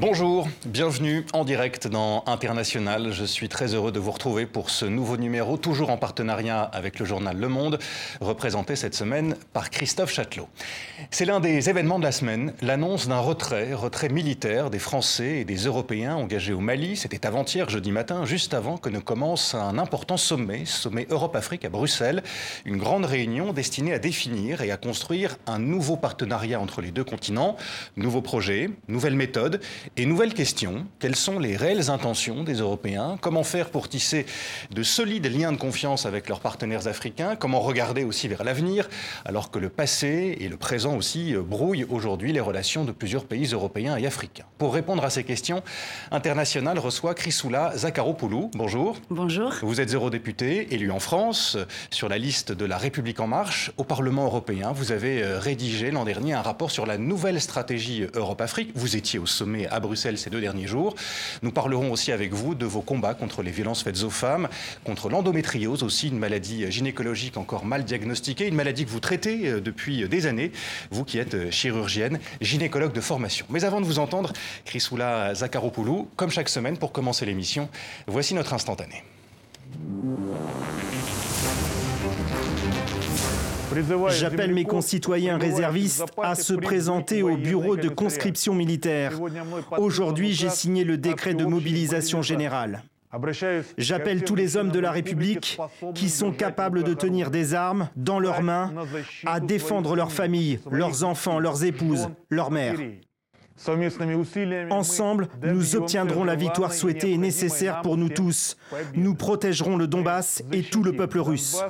Bonjour, bienvenue en direct dans International. Je suis très heureux de vous retrouver pour ce nouveau numéro, toujours en partenariat avec le journal Le Monde, représenté cette semaine par Christophe Châtelot. C'est l'un des événements de la semaine, l'annonce d'un retrait, retrait militaire des Français et des Européens engagés au Mali. C'était avant-hier, jeudi matin, juste avant que ne commence un important sommet, sommet Europe-Afrique à Bruxelles, une grande réunion destinée à définir et à construire un nouveau partenariat entre les deux continents, nouveaux projets, nouvelles méthodes et nouvelle question, quelles sont les réelles intentions des Européens? Comment faire pour tisser de solides liens de confiance avec leurs partenaires africains? Comment regarder aussi vers l'avenir alors que le passé et le présent aussi brouillent aujourd'hui les relations de plusieurs pays européens et africains? Pour répondre à ces questions, International reçoit Chrysoula Zakharopoulou. Bonjour. Bonjour. Vous êtes eurodéputé, élu en France, sur la liste de la République en marche au Parlement européen. Vous avez euh, rédigé l'an dernier un rapport sur la nouvelle stratégie Europe-Afrique. Vous étiez au sommet à Bruxelles ces deux derniers jours. Nous parlerons aussi avec vous de vos combats contre les violences faites aux femmes, contre l'endométriose aussi, une maladie gynécologique encore mal diagnostiquée, une maladie que vous traitez euh, depuis des années, vous qui êtes euh, chirurgienne, gynécologue de formation. Mais avant de vous entendre, Chrysoula Zakharopoulou, comme chaque semaine pour commencer l'émission, voici notre instantané. J'appelle mes concitoyens réservistes à se présenter au bureau de conscription militaire. Aujourd'hui, j'ai signé le décret de mobilisation générale. J'appelle tous les hommes de la République qui sont capables de tenir des armes dans leurs mains à défendre leurs familles, leurs enfants, leurs épouses, leurs mères. Ensemble, nous obtiendrons la victoire souhaitée et nécessaire pour nous tous. Nous protégerons le Donbass et tout le peuple russe.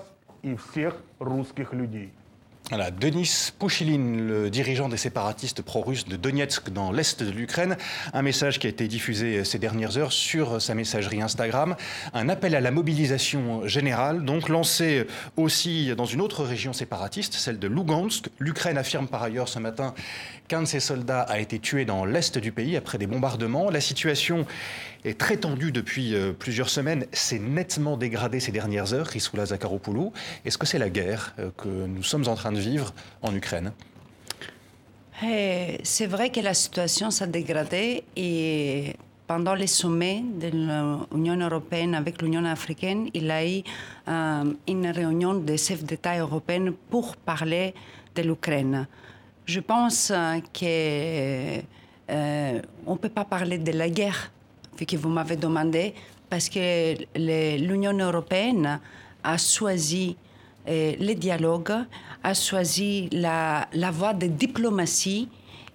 Voilà, Denis Pouchiline, le dirigeant des séparatistes pro-russes de Donetsk dans l'est de l'Ukraine, un message qui a été diffusé ces dernières heures sur sa messagerie Instagram, un appel à la mobilisation générale, donc lancé aussi dans une autre région séparatiste, celle de Lugansk. L'Ukraine affirme par ailleurs ce matin qu'un de ses soldats a été tué dans l'est du pays après des bombardements. La situation est très tendue depuis euh, plusieurs semaines, s'est nettement dégradée ces dernières heures, Risoula Zakharopoulou. Est-ce que c'est la guerre euh, que nous sommes en train de vivre en Ukraine? Eh, C'est vrai que la situation s'est dégradée et pendant les sommets de l'Union européenne avec l'Union africaine, il y a eu euh, une réunion des chefs d'État européens pour parler de l'Ukraine. Je pense qu'on euh, ne peut pas parler de la guerre, que vous m'avez demandé, parce que l'Union européenne a choisi le dialogue, a choisi la, la voie de diplomatie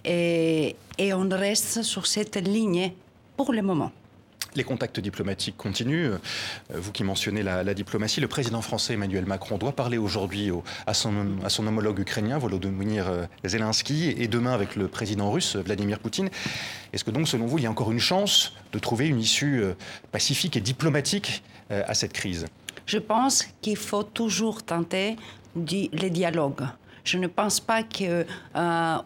et, on reste sur cette ligne pour le moment. Les contacts diplomatiques continuent. Euh, vous qui mentionnez la, diplomatie, le président français Emmanuel Macron doit parler aujourd'hui à son, à son homologue ukrainien Volodymyr euh, Zelensky et demain avec le président russe Vladimir Poutine. Est-ce que donc, selon vous, il y a encore une chance de trouver une issue euh, pacifique et diplomatique à cette crise? Je pense qu'il faut toujours tenter du, le dialogue. Je ne pense pas que euh,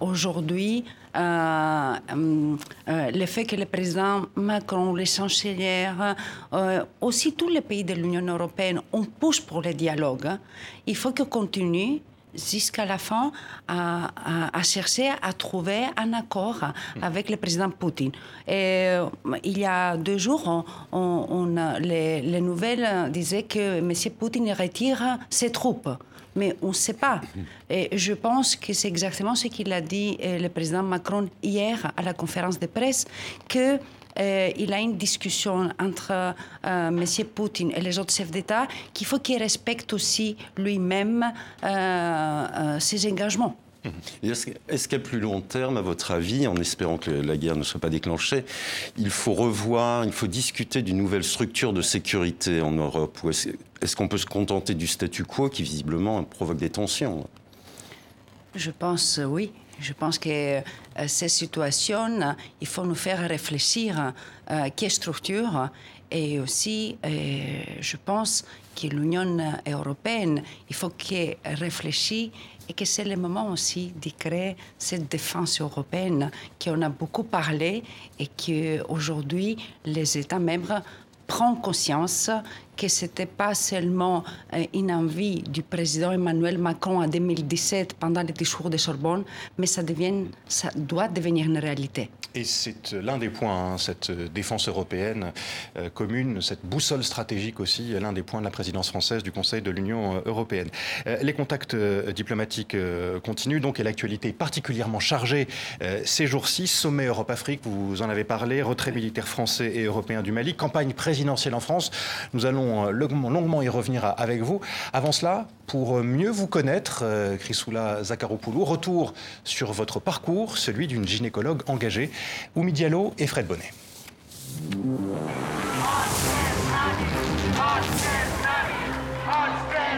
euh, euh, le fait que le président Macron, les chancelières, euh, aussi tous les pays de l'Union européenne, on pousse pour le dialogue. Il faut que continue jusqu'à la fin à, chercher à trouver un accord avec le président Poutine. Et il y a deux jours, les, nouvelles disaient que M. Poutine retire ses troupes. Mais on ne sait pas. Et je pense que c'est exactement ce qu'il a dit euh, le président Macron hier à la conférence de presse, que euh, il a une discussion entre euh, M. Poutine et les autres chefs d'État qu'il faut qu'il respecte aussi lui-même euh, ses engagements. Est-ce qu'à plus long terme, à votre avis, en espérant que la guerre ne soit pas déclenchée, il faut revoir, il faut discuter d'une nouvelle structure de sécurité en Europe? Ou est-ce qu'on peut se contenter du statu quo qui visiblement provoque des tensions? Je pense oui. Je pense que euh, ces situations, il faut nous faire réfléchir à quelle structure. Et aussi, euh, je pense que l'Union européenne, il faut qu'elle réfléchisse et que c'est le moment aussi de créer cette défense européenne qu'on a beaucoup parlé et qu'aujourd'hui, les États membres prennent conscience que ce n'était pas seulement euh, une envie du président Emmanuel Macron en 2017 pendant le discours de Sorbonne, mais ça, devient, ça doit devenir une réalité. Et c'est l'un des points, hein, cette défense européenne euh, commune, cette boussole stratégique aussi, l'un des points de la présidence française du Conseil de l'Union européenne. les contacts diplomatiques continuent donc et l'actualité est particulièrement chargée ces jours-ci. Sommet Europe-Afrique, vous en avez parlé, retrait militaire français et européen du Mali, campagne présidentielle en France. Nous allons euh, longuement y revenir avec vous. Avant cela, pour mieux vous connaître, euh, Chrysoula Zakharopoulou, retour sur votre parcours, celui d'une gynécologue engagée, Oumi Diallo et Fred Bonnet.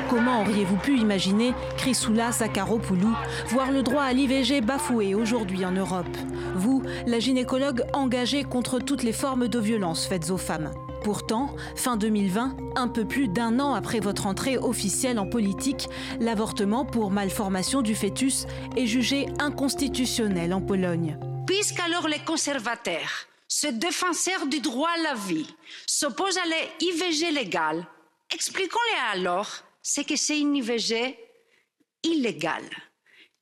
Comment auriez-vous pu imaginer Chrysoula Zakharopoulou voir le droit à l'IVG bafoué aujourd'hui en Europe? Vous, la gynécologue engagée contre toutes les formes de violence faites aux femmes. Pourtant, fin 2020, un peu plus d'un an après votre entrée officielle en politique, l'avortement pour malformation du fœtus est jugé inconstitutionnel en Pologne. Puisqu'alors les conservateurs, ce défenseurs du droit à la vie, s'opposent à l'IVG légal, expliquons-les alors ce que c'est une IVG illégale.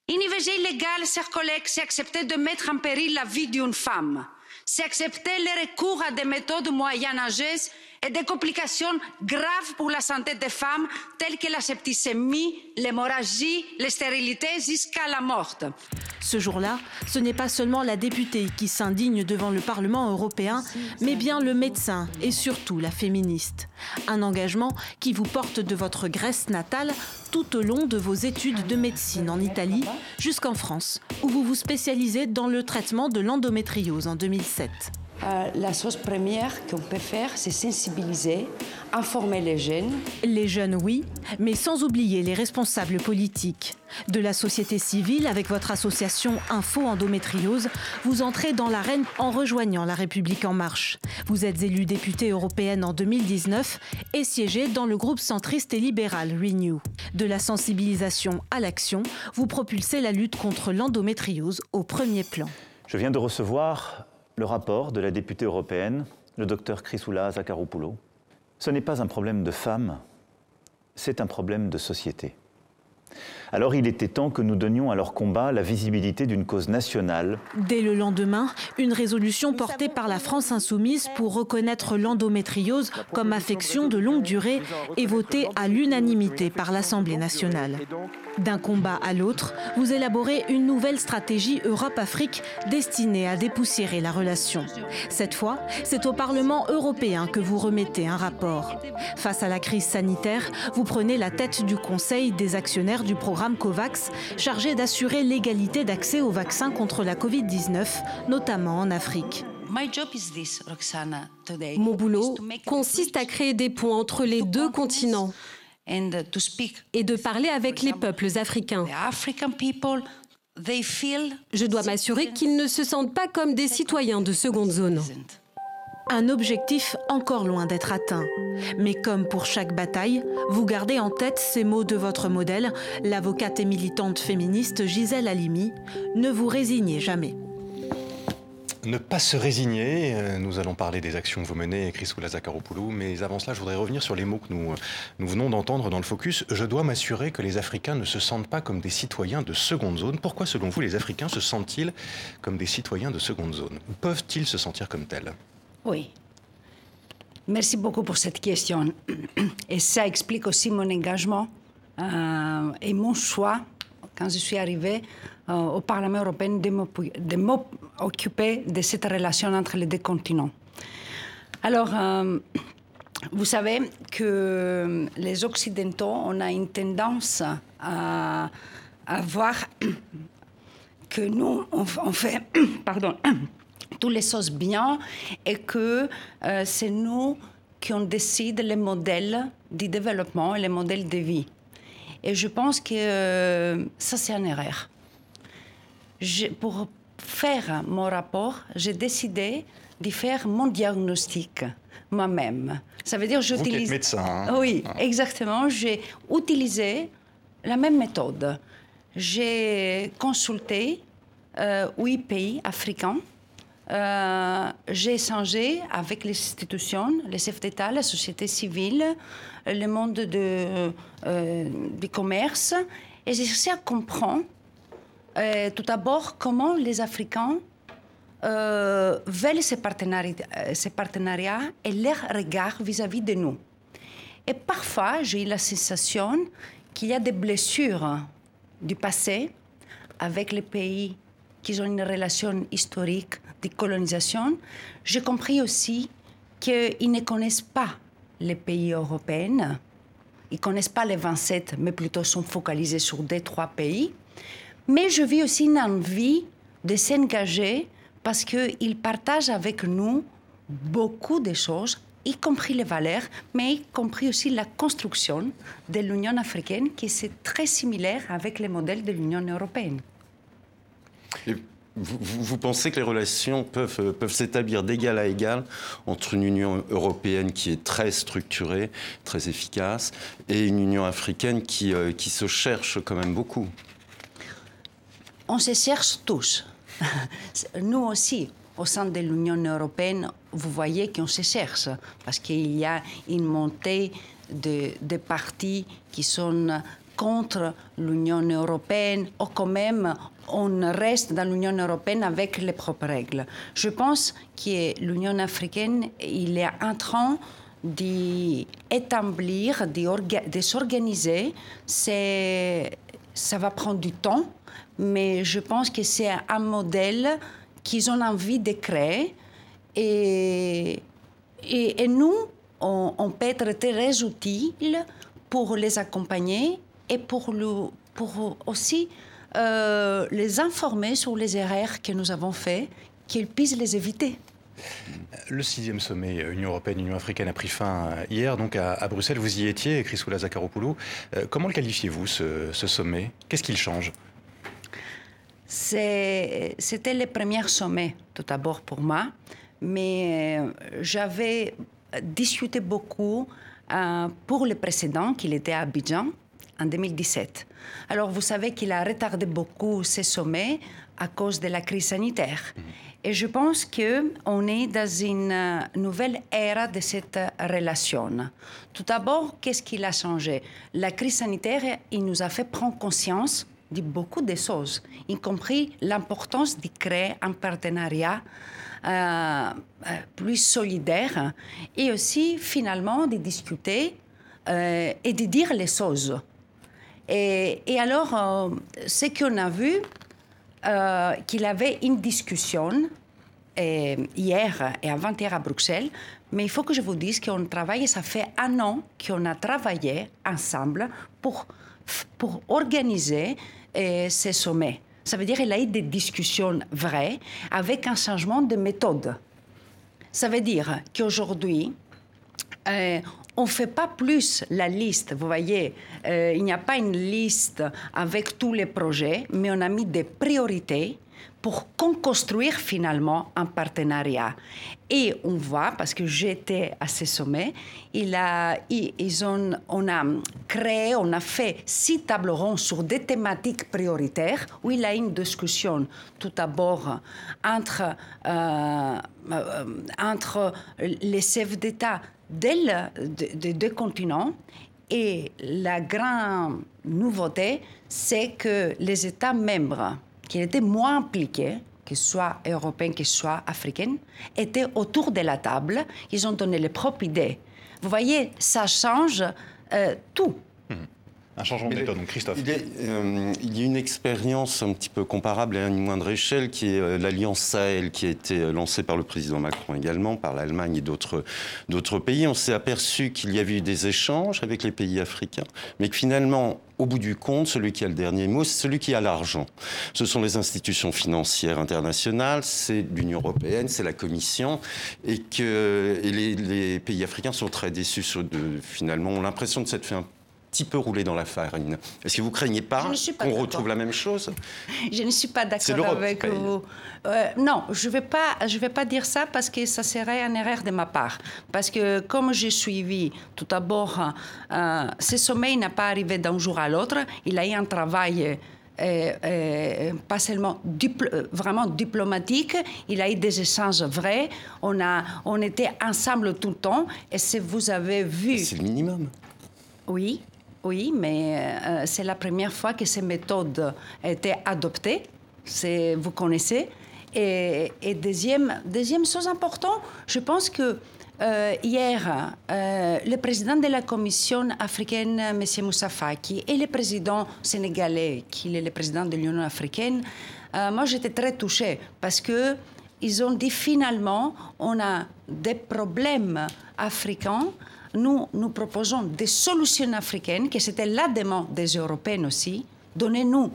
Une IVG illégale, chers collègues, c'est accepter de mettre en péril la vie d'une femme. C'est accepter le recours à des méthodes moyenâgeuses et des complications graves pour la santé des femmes telles que la septicémie, l'hémorragie, la stérilité jusqu'à la mort. Ce jour-là, ce n'est pas seulement la députée qui s'indigne devant le Parlement européen, mais bien le médecin et surtout la féministe. Un engagement qui vous porte de votre Grèce natale tout au long de vos études de médecine en Italie jusqu'en France, où vous vous spécialisez dans le traitement de l'endométriose en 2007. Euh, la chose première qu'on peut faire, c'est sensibiliser, informer les jeunes. Les jeunes, oui, mais sans oublier les responsables politiques. De la société civile, avec votre association Info Endométriose, vous entrez dans l'arène en rejoignant La République En Marche. Vous êtes élue députée européenne en 2019 et siégez dans le groupe centriste et libéral Renew. De la sensibilisation à l'action, vous propulsez la lutte contre l'endométriose au premier plan. Je viens de recevoir le rapport de la députée européenne, le docteur Chrysoula Zakharopoulou. Ce n'est pas un problème de femmes, c'est un problème de société. Alors il était temps que nous donnions à leur combat la visibilité d'une cause nationale. Dès le lendemain, une résolution portée par la France insoumise pour reconnaître l'endométriose comme affection de longue durée est votée à l'unanimité par l'Assemblée nationale. D'un combat à l'autre, vous élaborez une nouvelle stratégie Europe-Afrique destinée à dépoussiérer la relation. Cette fois, c'est au Parlement européen que vous remettez un rapport. Face à la crise sanitaire, vous prenez la tête du Conseil des actionnaires du programme COVAX, chargé d'assurer l'égalité d'accès aux vaccins contre la Covid-19, notamment en Afrique. Mon boulot consiste à créer des ponts entre les deux continents et de parler avec les peuples africains. Je dois m'assurer qu'ils ne se sentent pas comme des citoyens de seconde zone. Un objectif encore loin d'être atteint. Mais comme pour chaque bataille, vous gardez en tête ces mots de votre modèle, l'avocate et militante féministe Gisèle Halimi, ne vous résignez jamais. Ne pas se résigner, euh, nous allons parler des actions que vous menez, Chrysoula Zakharopoulou, mais avant cela, je voudrais revenir sur les mots que nous, euh, nous venons d'entendre dans le focus. Je dois m'assurer que les Africains ne se sentent pas comme des citoyens de seconde zone. Pourquoi, selon vous, les Africains se sentent-ils comme des citoyens de seconde zone? Peuvent-ils se sentir comme tels? Oui. Merci beaucoup pour cette question. Et ça explique aussi mon engagement euh, et mon choix quand je suis arrivée euh, au Parlement européen de m'occuper de cette relation entre les deux continents. Alors, euh, vous savez que les Occidentaux, on a une tendance à, voir que nous, on, fait, pardon, tous les choses bien et que euh, c'est nous qui on décide les modèles du développement et les modèles de vie. Et je pense que ça, c'est une erreur pour faire mon rapport, j'ai décidé de faire mon diagnostic moi-même. Ça veut dire j'utilise. médecin. Hein. Oui, exactement. J'ai utilisé la même méthode. J'ai consulté euh, huit pays africains j'ai échangé avec les institutions, les chefs d'État, la société civile, le monde de, du commerce, et j'ai cherché à comprendre tout d'abord comment les Africains euh, veulent ces partenariats, ces partenariats et leur regard vis-à-vis de nous. Et parfois, j'ai eu la sensation qu'il y a des blessures du passé avec les pays qui ont une relation historique de colonisation. J'ai compris aussi qu'ils ne connaissent pas les pays européens. Ils ne connaissent pas les 27, mais plutôt sont focalisés sur deux, trois pays. Mais je vis aussi une envie de s'engager parce qu'ils partagent avec nous beaucoup de choses, y compris les valeurs, mais y compris aussi la construction de l'Union africaine, qui est très similaire avec les modèles de l'Union européenne. Vous, pensez que les relations peuvent, euh, peuvent s'établir d'égal à égal entre une Union européenne qui est très structurée, très efficace, et une Union africaine qui, euh, qui se cherche quand même beaucoup? On se cherche tous. Nous aussi, au sein de l'Union européenne, vous voyez qu'on se cherche, parce qu'il y a une montée de, de partis qui sont contre l'Union européenne, ou quand même on reste dans l'Union européenne avec les propres règles. Je pense que l'Union africaine, il est en train d'établir, de s'organiser. Ça va prendre du temps, mais je pense que c'est un modèle qu'ils ont envie de créer. Et, et, nous, on, peut être très utile pour les accompagner et pour, le, pour aussi euh, les informer sur les erreurs que nous avons faites, qu'ils puissent les éviter. Le sixième sommet Union européenne-Union africaine a pris fin hier, donc à, Bruxelles. Vous y étiez, Chrysoula Zakharopoulou. Euh, comment le qualifiez-vous, ce, ce sommet? Qu'est-ce qu'il change? C'était le premier sommet, tout d'abord pour moi, mais euh, j'avais discuté beaucoup euh, pour le précédent, qu'il était à Abidjan, en 2017. Alors, vous savez qu'il a retardé beaucoup ces sommets à cause de la crise sanitaire. Et je pense qu'on est dans une euh, nouvelle ère de cette relation. Tout d'abord, qu'est-ce qui a changé? La crise sanitaire, il nous a fait prendre conscience de beaucoup de choses, y compris l'importance de créer un partenariat euh, euh, plus solidaire et aussi finalement de discuter et de dire les choses. Et, alors, ce qu'on a vu, qu'il avait une discussion hier et avant-hier à Bruxelles, mais il faut que je vous dise qu'on travaille, ça fait un an qu'on a travaillé ensemble pour, pour organiser euh, ces sommets. Ça veut dire qu'il a eu des discussions vraies avec un changement de méthode. Ça veut dire qu'aujourd'hui, euh, on ne fait pas plus la liste. Vous voyez, euh, il n'y a pas une liste avec tous les projets, mais on a mis des priorités pour construire finalement un partenariat. Et on voit, parce que j'étais à ce sommet, il a, ils ont, on a créé, on a fait six tables rondes sur des thématiques prioritaires où il y a une discussion tout d'abord entre, euh, euh, entre les chefs d'État des deux continents et la grande nouveauté, c'est que les États membres qui étaient moins impliqués, que soit européens, que soit africains, étaient autour de la table. Ils ont donné les propres idées. Vous voyez, ça change euh, tout. Un changement de méthode, donc Christophe. Euh, il, y a une expérience un petit peu comparable à une moindre échelle qui est euh, l'Alliance Sahel qui a été lancée par le président Macron également, par l'Allemagne et d'autres pays. On s'est aperçu qu'il y avait eu des échanges avec les pays africains, mais que finalement, au bout du compte, celui qui a le dernier mot, c'est celui qui a l'argent. Ce sont les institutions financières internationales, c'est l'Union européenne, c'est la Commission, et que les, les, pays africains sont très déçus. De, finalement, ont l'impression de s'être fait un petit peu roulé dans la farine. Est-ce que vous craignez pas, qu'on retrouve la même chose Je ne suis pas d'accord avec vous. Euh, non, je ne vais, pas, je vais pas dire ça parce que ça serait une erreur de ma part. Parce que comme j'ai suivi, tout d'abord, euh, ce sommet n'a pas arrivé d'un jour à l'autre. Il a eu un travail pas seulement vraiment diplomatique, il a eu des échanges vrais. On, a, on était ensemble tout le temps. Et si vous avez vu. C'est le minimum. Oui, oui, mais c'est la première fois que ces méthodes étaient adoptées. Vous connaissez. Et, deuxième, deuxième chose importante, je pense que euh, hier, euh, le président de la Commission africaine, M. Moussa Faki, et le président sénégalais, qui est le président de l'Union africaine, euh, moi j'étais très touchée parce que ils ont dit finalement, on a des problèmes africains. Nous, nous proposons des solutions africaines, que c'était la demande des Européens aussi. Donnez-nous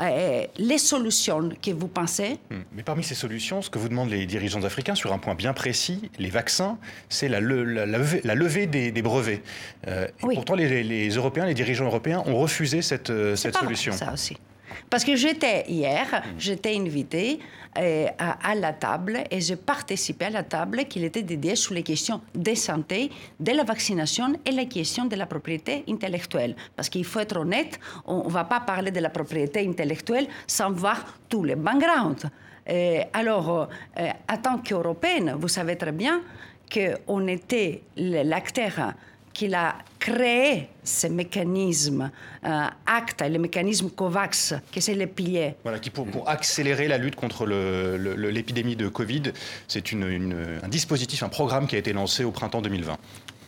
euh, les solutions que vous pensez. Hmm. Mais parmi ces solutions, ce que vous demandent les dirigeants africains sur un point bien précis, les vaccins, c'est la, levée, des, brevets. Euh, pourtant, les, Européens, les dirigeants européens ont refusé cette, euh, solution. ça aussi. Parce que j'étais hier, j'étais invitée euh, à, la table et j'ai participé à la table qui était dédiée sur les questions de santé, de la vaccination et la question de la propriété intellectuelle. Parce qu'il faut être honnête, on ne va pas parler de la propriété intellectuelle sans voir tous les backgrounds. Euh, alors, euh, en tant qu'Européenne, vous savez très bien qu'on était l'acteur qu'il a créé ce mécanisme euh, ACTA, le mécanisme COVAX, qui c'est le pilier. Voilà, qui pour, pour, accélérer la lutte contre l'épidémie de Covid, c'est un dispositif, un programme qui a été lancé au printemps 2020.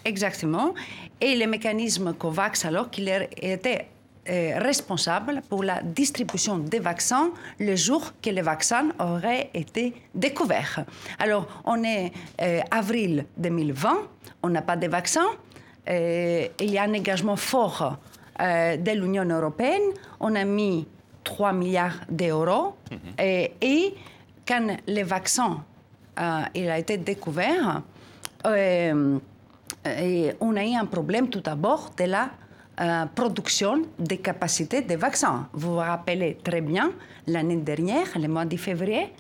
Exactement. Et le mécanisme COVAX, alors qu'il était euh, responsable pour la distribution des vaccins le jour que les vaccins auraient été découverts. Alors, on est euh, avril 2020, on n'a pas de vaccins. Euh, il y a un engagement fort euh, de l'Union européenne. On a mis 3 milliards d'euros. Mhm. et, quand le vaccin euh, il a été découvert, on a eu un problème tout d'abord de la production des capacités des vaccins. Vous vous rappelez très bien, l'année dernière, le mois de février,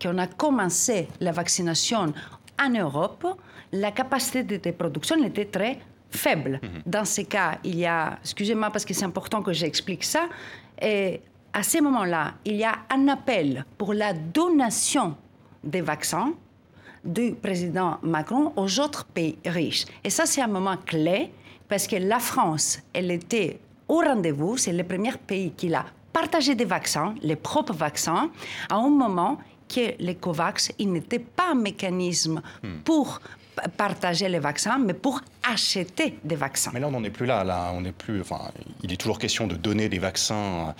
qu'on a commencé la vaccination en Europe, la capacité de production était très faible. Dans ces cas, il y a, excusez-moi parce que c'est important que j'explique ça, et à ce moment-là, il y a un appel pour la donation des vaccins du président Macron aux autres pays riches. Et ça, c'est un moment clé parce que la France, elle était au rendez-vous. C'est le premier pays qui a partagé des vaccins, les propres vaccins, à un moment que les COVAX, il n'était pas un mécanisme hmm. pour partager les vaccins, mais pour acheter des vaccins. Mais là, on n'en est plus là. Là, on est plus. Enfin, il est toujours question de donner des vaccins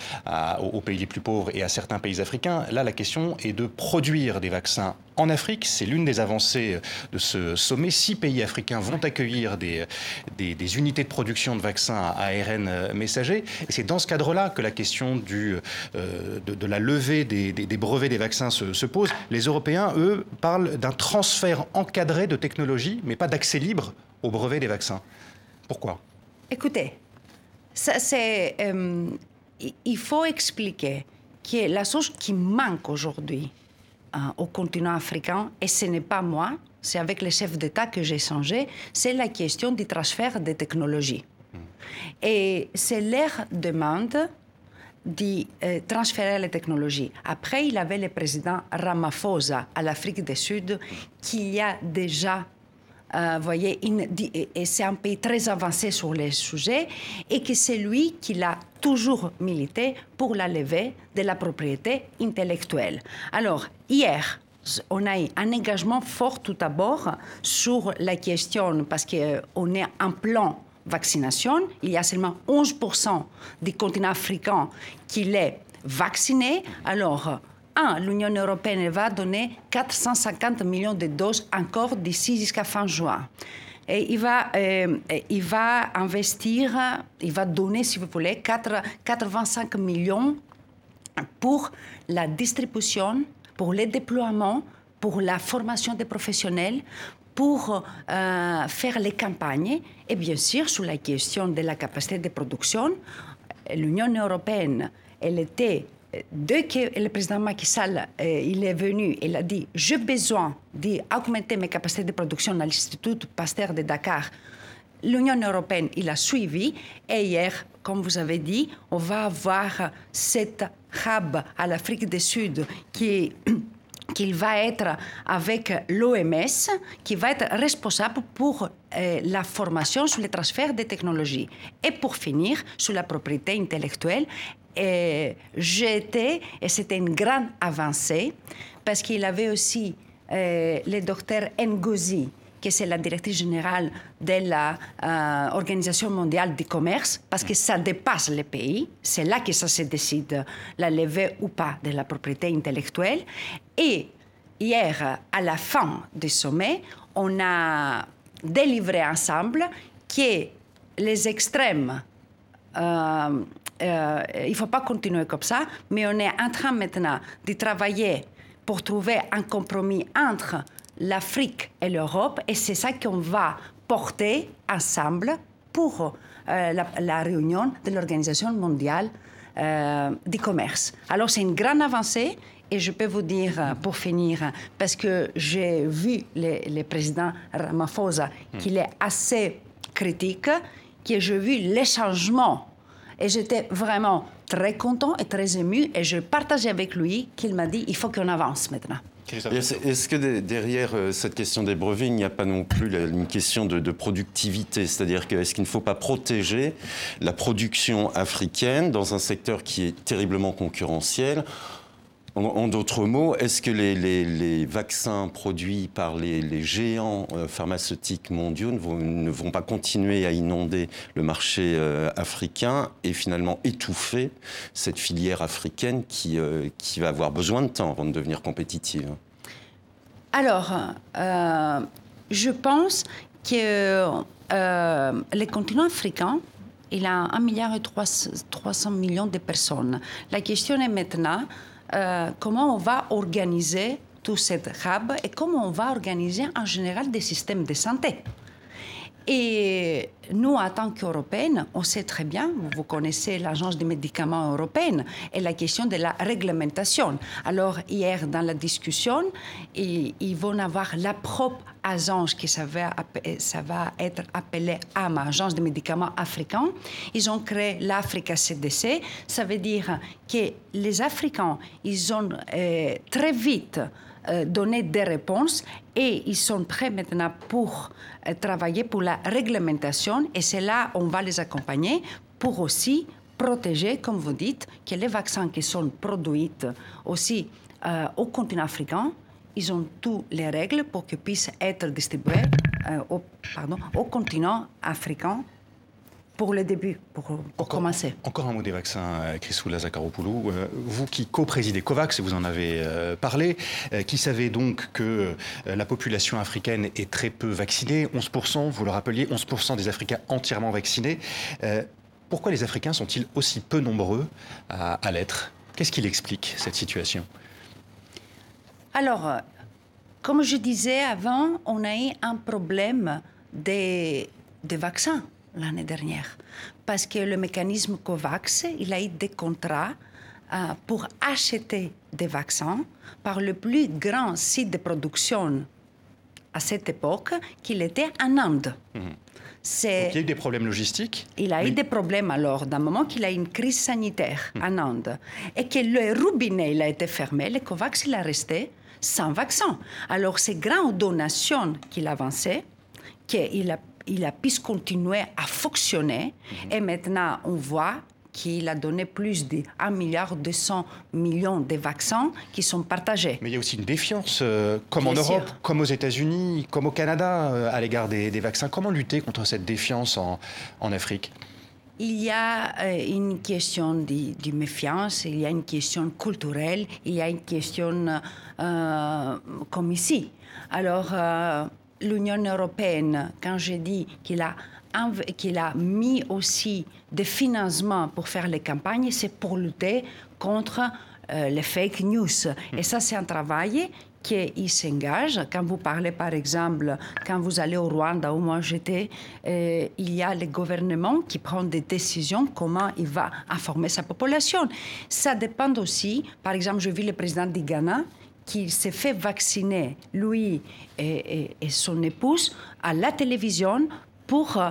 aux pays les plus pauvres et à certains pays africains. Là, la question est de produire des vaccins en Afrique. C'est l'une des avancées de ce sommet. Six pays africains vont accueillir des, unités de production de vaccins à ARN messager. C'est dans ce cadre-là que la question euh, de, la levée des, brevets des vaccins se, se pose. Les Européens, eux, parlent d'un transfert encadré de technologie, mais pas d'accès libre au brevet des vaccins. Pourquoi? Écoutez, euh, il faut expliquer que la chose qui manque aujourd'hui au continent africain, et ce n'est pas moi, c'est avec les chefs d'État que j'ai changé, c'est la question du transfert des technologies. Hmm. Et c'est leur demande de euh, transférer les technologies. Après, il avait le président Ramaphosa à l'Afrique du Sud qui a déjà euh, voyez, c'est un pays très avancé sur les sujets, et que c'est lui qui l'a toujours milité pour la levée de la propriété intellectuelle. Alors, hier, on a eu un engagement fort tout d'abord sur la question, parce qu'on est en plan vaccination, il y a seulement 11% du continent africain qui l'est vacciné. Alors, l'Union européenne va donner 450 millions de doses encore d'ici jusqu'à fin juin. Et il va, euh, il va investir, il va donner, si vous voulez, 4, 85 millions pour la distribution, pour le déploiement, pour la formation des professionnels, pour euh, faire les campagnes et bien sûr sur la question de la capacité de production. L'Union européenne, elle était dès que le président Macky Sall euh, il est venu, il a dit j'ai besoin d'augmenter mes capacités de production à l'Institut Pasteur de Dakar l'Union européenne, il a suivi. Et hier, comme vous avez dit, on va avoir cette hub à l'Afrique du Sud qui qu'il va être avec l'OMS, qui va être responsable pour euh, la formation sur le transfert des technologies. Et pour finir, sur la propriété intellectuelle, euh, été, et c'était une grande avancée, parce qu'il avait aussi euh, le docteur Ngozi, qui c'est la directrice générale de l'Organisation mondiale du commerce, parce que ça dépasse les pays. C'est là que ça se décide, la levée ou pas de la propriété intellectuelle. Et hier, à la fin du sommet, on a délivré ensemble que les extrêmes, euh, euh, il ne faut pas continuer comme ça, mais on est en train maintenant de travailler pour trouver un compromis entre l'Afrique et l'Europe, et c'est ça qu'on va porter ensemble pour euh, la, réunion de l'Organisation mondiale euh, du commerce. Alors c'est une grande avancée. Et je peux vous dire, euh, pour finir, parce que j'ai vu le, président Ramaphosa, qu'il est assez critique, que j'ai vu les changements. Et j'étais vraiment très content et très ému. Et je partageais avec lui qu'il m'a dit il faut qu'on avance maintenant. Est-ce que derrière euh, cette question des brevets, il n'y a pas non plus une question de, productivité? C'est-à-dire que est-ce qu'il ne faut pas protéger la production africaine dans un secteur qui est terriblement concurrentiel en, d'autres mots, est-ce que les, vaccins produits par les, géants euh, pharmaceutiques mondiaux ne vont, pas continuer à inonder le marché euh, africain et finalement étouffer cette filière africaine qui, euh, qui va avoir besoin de temps avant de devenir compétitive? Alors, je pense que les continents africains, il a 1 milliard et 300 millions de personnes. La question est maintenant euh, comment on va organiser tout cet hub et comment on va organiser en général des systèmes de santé. Et nous, en tant qu'Européens, on sait très bien, vous connaissez l'Agence des médicaments européenne et la question de la réglementation. Alors, hier, dans la discussion, ils, vont avoir la propre agence qui ça va, être appelée AMA, Agence des médicaments africains. Ils ont créé l'Africa CDC. Ça veut dire que les Africains, ils ont euh, très vite donner des réponses et ils sont prêts maintenant pour euh, travailler pour la réglementation et c'est là on va les accompagner pour aussi protéger, comme vous dites, que les vaccins qui sont produits aussi euh, au continent africain, ils ont toutes les règles pour qu'ils puissent être distribués au continent africain pour le début, pour, commencer. Encore un mot des vaccins, euh, Chrysoula Zakharopoulou. Euh, vous qui co-présidez COVAX, vous en avez euh, parlé, qui savez donc que la population africaine est très peu vaccinée, 11%, vous le rappeliez, 11% des Africains entièrement vaccinés. pourquoi les Africains sont-ils aussi peu nombreux à, à l'être? Qu'est-ce qui explique cette situation? Alors, comme je disais avant, on a eu un problème des, des vaccins l'année dernière. Parce que le mécanisme COVAX, il a eu des contrats euh, pour acheter des vaccins par le plus grand site de production à cette époque, qu'il était en Inde. Mhm. il y a eu des problèmes logistiques Il a eu des problèmes alors, d'un moment qu'il a eu une crise sanitaire mhm. en Inde et que le robinet il a été fermé, le COVAX il a resté sans vaccin. Alors ces grandes donations qu'il avançait, qu'il a il a pu continuer à fonctionner. Mhm. Et maintenant, on voit qu'il a donné plus de 1 milliard 200 millions de vaccins qui sont partagés. Mais il y a aussi une défiance, euh, comme en Europe, comme aux États-Unis, comme au Canada, euh, à l'égard des, vaccins. Comment lutter contre cette défiance en, Afrique? Il y a euh, une question de, méfiance, il y a une question culturelle, il y a une question comme ici. Alors, l'Union européenne, quand je dis qu'il a, qu'il a mis aussi des financements pour faire les campagnes, c'est pour lutter contre euh, les fake news. Et ça, c'est un travail qui s'engage. Quand vous parlez, par exemple, quand vous allez au Rwanda, où moi j'étais, euh, il y a le gouvernement qui prend des décisions comment il va informer sa population. Ça dépend aussi, par exemple, je vis le président du Ghana qui s'est fait vacciner, lui et, son épouse, à la télévision pour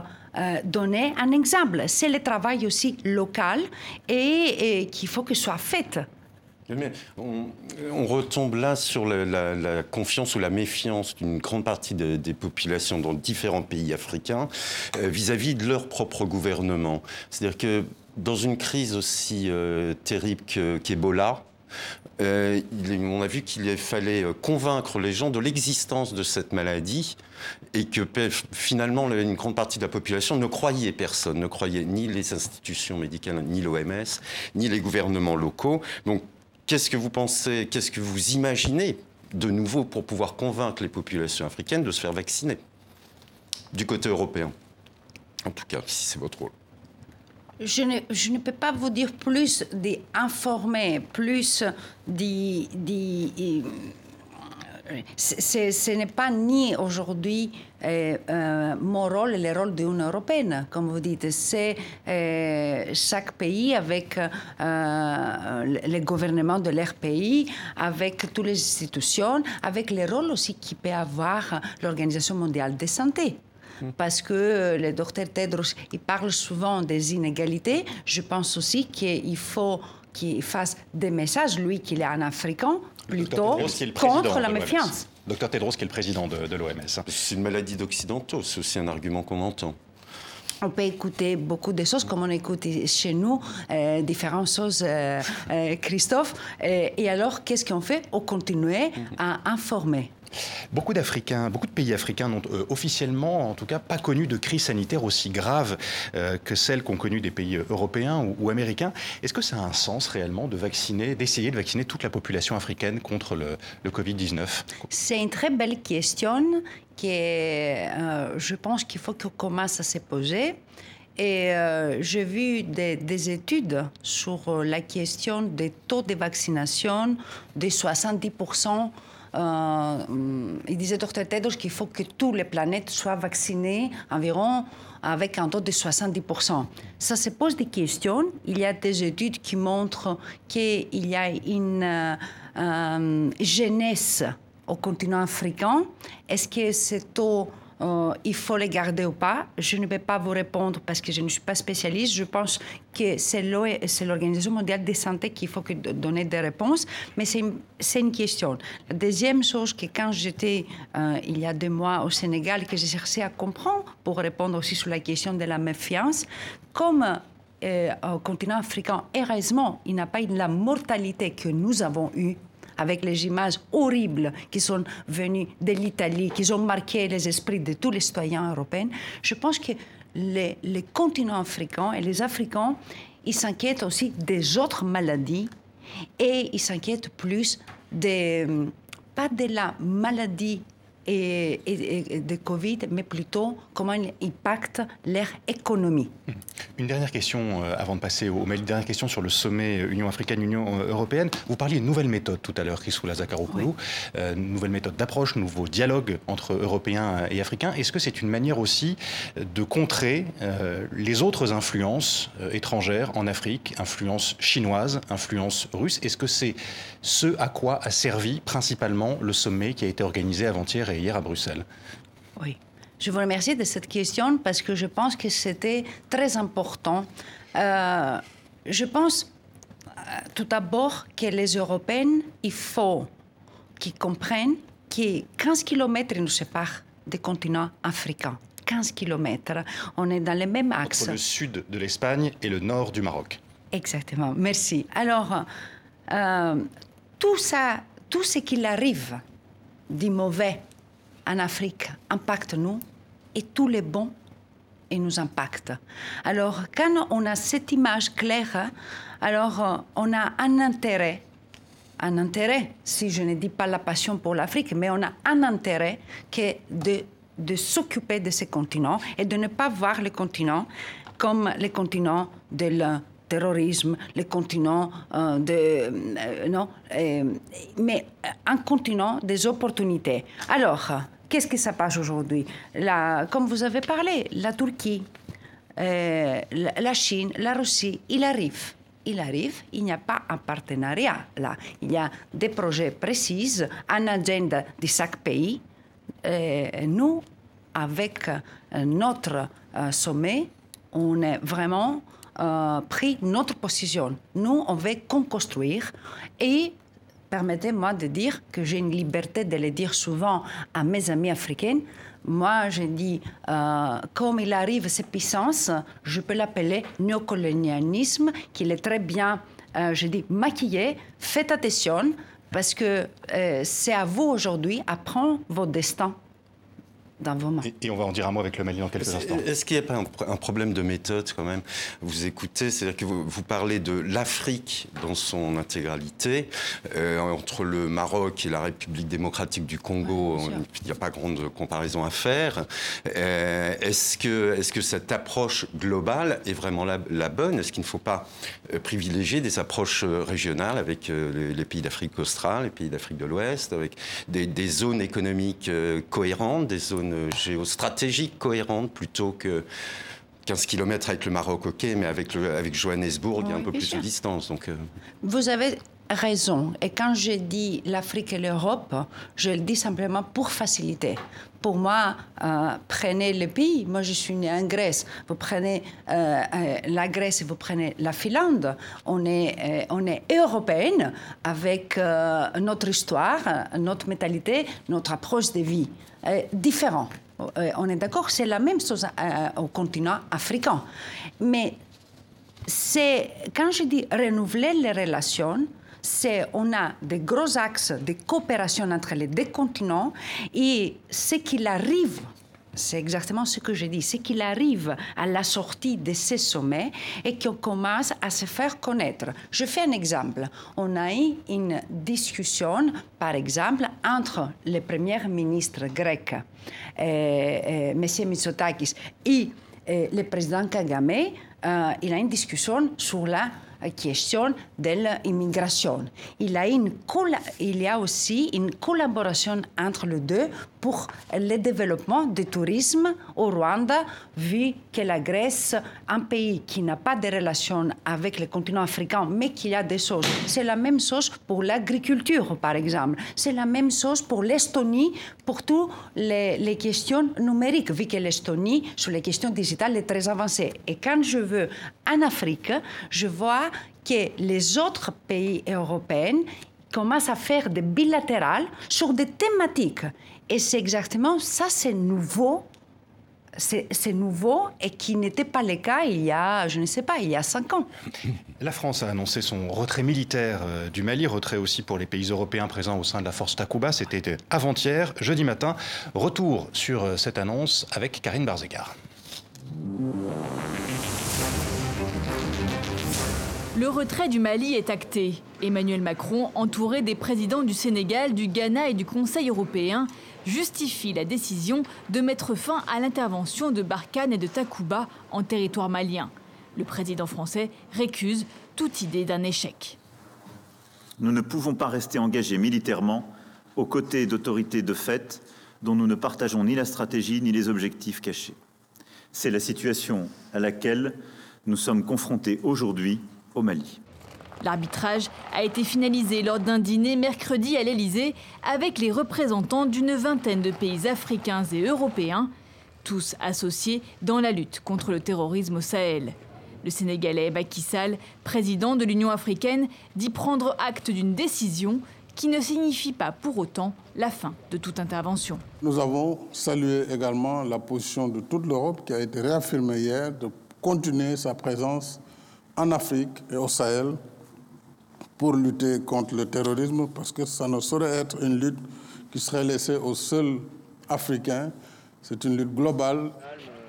donner un exemple. C'est le travail aussi local et, qu'il faut que soit fait. On, retombe là sur la, confiance ou la méfiance d'une grande partie des populations dans différents pays africains vis-à-vis -vis de leur propre gouvernement. C'est-à-dire que dans une crise aussi euh, terrible qu'Ebola, euh, on a vu qu'il fallait euh, convaincre les gens de l'existence de cette maladie et que finalement une grande partie de la population ne croyait personne, ne croyait ni les institutions médicales, ni l'OMS, ni les gouvernements locaux. Donc qu'est-ce que vous pensez, qu'est-ce que vous imaginez de nouveau pour pouvoir convaincre les populations africaines de se faire vacciner du côté européen? En tout cas, si c'est votre rôle je ne, peux pas vous dire plus d'informer, plus de... ce n'est pas ni aujourd'hui euh, euh, mon rôle et le rôle d'une Européenne, comme vous dites. C'est euh, chaque pays avec le gouvernement de leur pays, avec toutes les institutions, avec le rôle aussi qu'il peut avoir l'Organisation mondiale de santé parce que euh, le docteur Tedros, il parle souvent des inégalités. Je pense aussi qu'il faut qu'il fasse des messages, lui qui est un Africain, plutôt contre la méfiance. Docteur Tedros, qui est le président de, l'OMS. C'est une maladie d'Occidentaux, c'est aussi un argument qu'on entend. On peut écouter beaucoup de choses, comme on écoute chez nous, euh, différentes choses, euh, Christophe. et alors, qu'est-ce qu'on fait? On continue à informer. Beaucoup d'Africains, beaucoup de pays africains n'ont euh, officiellement, en tout cas, pas connu de crise sanitaire aussi grave euh, que celle qu'ont connue des pays européens ou, américains. Est-ce que ça a un sens réellement de vacciner, d'essayer de vacciner toute la population africaine contre le, Covid-19 C'est une très belle question que euh, je pense qu'il faut qu'on commence à se poser. Et j'ai vu des, des, études sur la question des taux de vaccination de 70 euh, il disait Dr Tedros qu'il faut que toutes les planètes soient vaccinées environ avec un taux de 70%. Ça se pose des questions. Il y a des études qui montrent qu'il y a une euh, jeunesse au continent africain. Est-ce que ce taux euh, il faut les garder ou pas. Je ne peux pas vous répondre parce que je ne suis pas spécialiste. Je pense que c'est l'Organisation mondiale de santé qu'il faut que donner des réponses, mais c'est une, question. La deuxième chose, que quand j'étais euh, il y a deux mois au Sénégal, que j'ai cherché à comprendre pour répondre aussi sur la question de la méfiance, comme euh, au continent africain, heureusement, il n'a pas eu la mortalité que nous avons eue avec les images horribles qui sont venues de l'Italie, qui ont marqué les esprits de tous les citoyens européens, je pense que les, les continents africains et les Africains, ils s'inquiètent aussi des autres maladies et ils s'inquiètent plus des, pas de la maladie et, de Covid, mais plutôt comment il impacte leur économie. Une dernière question euh, avant de passer au mail. Une dernière question sur le sommet Union africaine-Union euh, européenne. Vous parliez de nouvelles méthodes tout à l'heure, Chrysoula Zakharopoulou. Euh, nouvelles méthodes d'approche, nouveaux dialogues entre Européens et Africains. Est-ce que c'est une manière aussi de contrer les autres influences étrangères en Afrique, influences chinoises, influences russes? Est-ce que c'est ce à quoi a servi principalement le sommet qui a été organisé avant-hier et hier à Bruxelles. Oui. Je vous remercie de cette question parce que je pense que c'était très important. Euh, je pense euh, tout d'abord que les Européens, il faut qu'ils comprennent que 15 km nous séparent des continents africains. 15 km. On est dans le même axe. Entre le sud de l'Espagne et le nord du Maroc. Exactement, merci. Alors, euh, tout ça, tout ce qui arrive du mauvais en Afrique impacte nous et tous les bons et nous impactent. Alors, quand on a cette image claire, alors euh, on a un intérêt, un intérêt, si je ne dis pas la passion pour l'Afrique, mais on a un intérêt que de, de s'occuper de ces continents et de ne pas voir le continent comme le continent de la terrorisme, le continent euh, de... Euh, non, mais un continent des opportunités. Alors, qu'est-ce qui se passe aujourd'hui? Comme vous avez parlé, la Turquie, euh, la Chine, la Russie, il arrive. Il arrive, il n'y a pas un partenariat là. Il y a des projets précis, un agenda de chaque pays. nous, avec notre sommet, on est vraiment pris notre position. Nous, on veut construire et permettez-moi de dire que j'ai une liberté de le dire souvent à mes amis africains. Moi, je dis, comme il arrive ces puissances, je peux l'appeler néocolonialisme, qu'il est très bien, euh, je dis, maquillé. Faites attention, parce que euh, c'est à vous aujourd'hui à prendre votre destin et, on va en dire un mot avec le Mali dans quelques instants. Est-ce qu'il n'y a pas un, problème de méthode quand même? Vous écoutez, c'est-à-dire que vous, parlez de l'Afrique dans son intégralité, euh, entre le Maroc et la République démocratique du Congo, il n'y a pas grande comparaison à faire. Euh, est-ce que, est que cette approche globale est vraiment la, bonne? Est-ce qu'il ne faut pas euh, privilégier des approches régionales avec les, pays d'Afrique australe, les pays d'Afrique de l'Ouest, avec des, des zones économiques cohérentes, des zones géostratégique cohérente plutôt que 15 km avec le Maroc, ok, mais avec, le, avec Johannesburg, il y a un peu plus de distance. Donc, euh. Vous avez raison. Et quand je dis l'Afrique et l'Europe, je le dis simplement pour faciliter. Pour moi, euh, prenez le pays. Moi, je suis née en Grèce. Vous prenez euh, la Grèce et vous prenez la Finlande. On est, on est européenne avec notre histoire, notre mentalité, notre approche de vie. Euh, différent. Euh, on est d'accord, c'est la même chose euh, au continent africain. Mais c'est, quand je dis renouveler les relations, c'est on a des gros axes de coopération entre les deux continents et ce qu'il arrive c'est exactement ce que j'ai dit. C'est qu'il arrive à la sortie de ces sommets et qu'on commence à se faire connaître. Je fais un exemple. On a eu une discussion, par exemple, entre le premier ministre grec, euh, euh, M. Mitsotakis, et euh, le président Kagame. il a une discussion sur la question de l'immigration. Il, il y a aussi une collaboration entre les deux pour le développement du tourisme au Rwanda, vu que la Grèce, un pays qui n'a pas de relations avec le continent africain, mais qui a des choses. C'est la même chose pour l'agriculture, par exemple. C'est la même chose pour l'Estonie, pour toutes les, les, questions numériques, vu que l'Estonie, sur les questions digitales, est très avancée. Et quand je veux en Afrique, je vois que les autres pays européens commencent à faire des bilatérales sur des thématiques. Et c'est exactement ça, c'est nouveau. C'est nouveau et qui n'était pas le cas il y a, je ne sais pas, il y a cinq ans. La France a annoncé son retrait militaire euh, du Mali, retrait aussi pour les pays européens présents au sein de la force Takuba. C'était avant-hier, jeudi matin. Retour sur euh, cette annonce avec Karine Barzegar. Le retrait du Mali est acté. Emmanuel Macron, entouré des présidents du Sénégal, du Ghana et du Conseil européen, justifie la décision de mettre fin à l'intervention de Barkhane et de Takuba en territoire malien. Le président français récuse toute idée d'un échec. Nous ne pouvons pas rester engagés militairement aux côtés d'autorités de fait dont nous ne partageons ni la stratégie ni les objectifs cachés. C'est la situation à laquelle nous sommes confrontés aujourd'hui Mali. L'arbitrage a été finalisé lors d'un dîner mercredi à l'Elysée avec les représentants d'une vingtaine de pays africains et européens, tous associés dans la lutte contre le terrorisme au Sahel. Le Sénégalais Macky Sall, président de l'Union africaine, dit prendre acte d'une décision qui ne signifie pas pour autant la fin de toute intervention. Nous avons salué également la position de toute l'Europe qui a été réaffirmée hier de continuer sa présence en Afrique et au Sahel pour lutter contre le terrorisme, parce que ça ne saurait être une lutte qui serait laissée aux seuls Africains. C'est une lutte globale.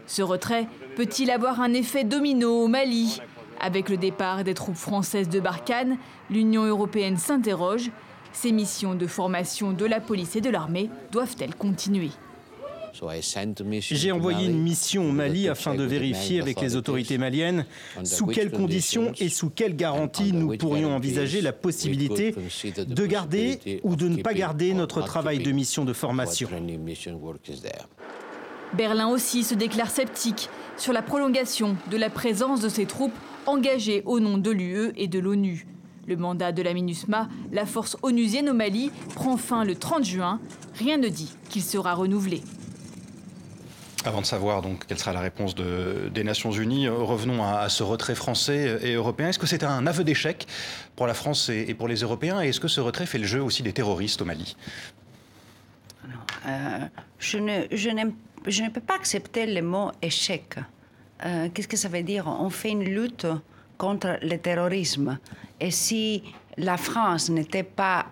Ce retrait peut-il avoir un effet domino au Mali? Avec le départ des troupes françaises de Barkhane, l'Union européenne s'interroge. Ces missions de formation de la police et de l'armée doivent-elles continuer? J'ai envoyé une mission au Mali afin de vérifier avec les autorités maliennes sous quelles conditions et sous quelles garanties nous pourrions envisager la possibilité de garder ou de ne pas garder notre travail de mission de formation. Berlin aussi se déclare sceptique sur la prolongation de la présence de ces troupes engagées au nom de l'UE et de l'ONU. Le mandat de la MINUSMA, la force onusienne au Mali, prend fin le 30 juin. Rien ne dit qu'il sera renouvelé. Avant de savoir donc quelle sera la réponse des Nations Unies, revenons à, ce retrait français et européen. Est-ce que c'est un aveu d'échec pour la France et, pour les Européens? Et est-ce que ce retrait fait le jeu aussi des terroristes au Mali? Je, ne, je, je, ne, peux pas accepter le mot échec. Qu'est-ce que ça veut dire? On fait une lutte contre le terrorisme. Et si la France n'était pas